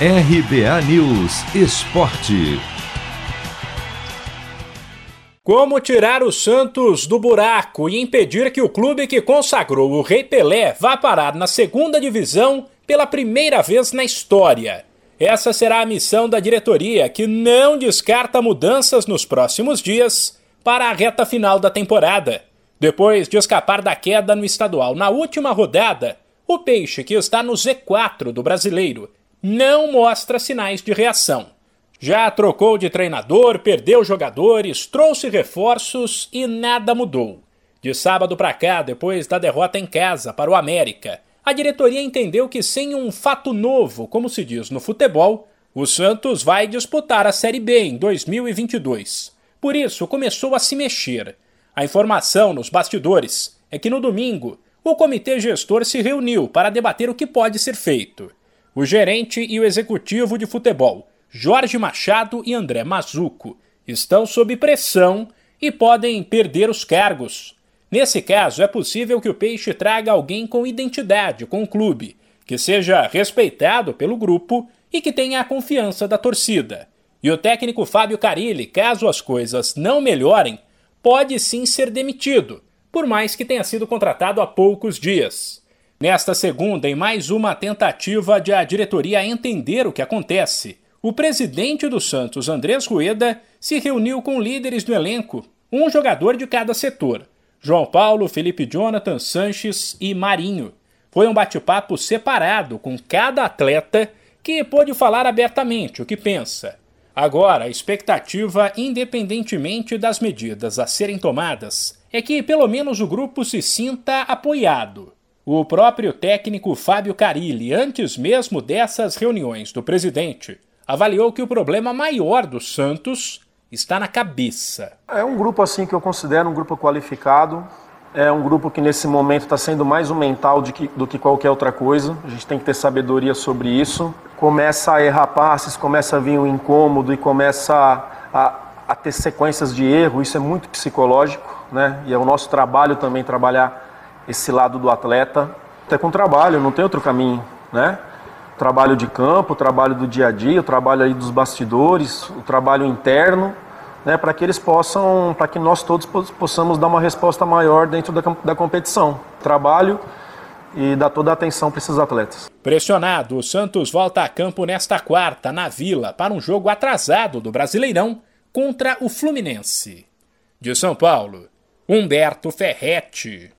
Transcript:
RBA News Esporte. Como tirar o Santos do buraco e impedir que o clube que consagrou o Rei Pelé vá parar na segunda divisão pela primeira vez na história? Essa será a missão da diretoria, que não descarta mudanças nos próximos dias para a reta final da temporada. Depois de escapar da queda no estadual na última rodada, o Peixe, que está no Z4 do brasileiro, não mostra sinais de reação. Já trocou de treinador, perdeu jogadores, trouxe reforços e nada mudou. De sábado para cá, depois da derrota em casa para o América, a diretoria entendeu que sem um fato novo, como se diz no futebol, o Santos vai disputar a Série B em 2022. Por isso, começou a se mexer. A informação nos bastidores é que no domingo, o comitê gestor se reuniu para debater o que pode ser feito o gerente e o executivo de futebol, Jorge Machado e André Mazuco, estão sob pressão e podem perder os cargos. Nesse caso, é possível que o Peixe traga alguém com identidade com o clube, que seja respeitado pelo grupo e que tenha a confiança da torcida. E o técnico Fábio Carilli, caso as coisas não melhorem, pode sim ser demitido, por mais que tenha sido contratado há poucos dias. Nesta segunda, em mais uma tentativa de a diretoria entender o que acontece, o presidente do Santos, Andrés Rueda, se reuniu com líderes do elenco, um jogador de cada setor: João Paulo, Felipe Jonathan, Sanches e Marinho. Foi um bate-papo separado com cada atleta que pôde falar abertamente o que pensa. Agora, a expectativa, independentemente das medidas a serem tomadas, é que pelo menos o grupo se sinta apoiado. O próprio técnico Fábio Carilli, antes mesmo dessas reuniões do presidente, avaliou que o problema maior do Santos está na cabeça. É um grupo assim que eu considero um grupo qualificado. É um grupo que nesse momento está sendo mais um mental que, do que qualquer outra coisa. A gente tem que ter sabedoria sobre isso. Começa a errar passes, começa a vir um incômodo e começa a, a, a ter sequências de erro. Isso é muito psicológico, né? E é o nosso trabalho também trabalhar esse lado do atleta, até com trabalho, não tem outro caminho, né? trabalho de campo, trabalho do dia a dia, o trabalho aí dos bastidores, o trabalho interno, né, para que eles possam, para que nós todos possamos dar uma resposta maior dentro da, da competição. Trabalho e dar toda a atenção para esses atletas. Pressionado, o Santos volta a campo nesta quarta, na Vila, para um jogo atrasado do Brasileirão contra o Fluminense. De São Paulo, Humberto Ferretti.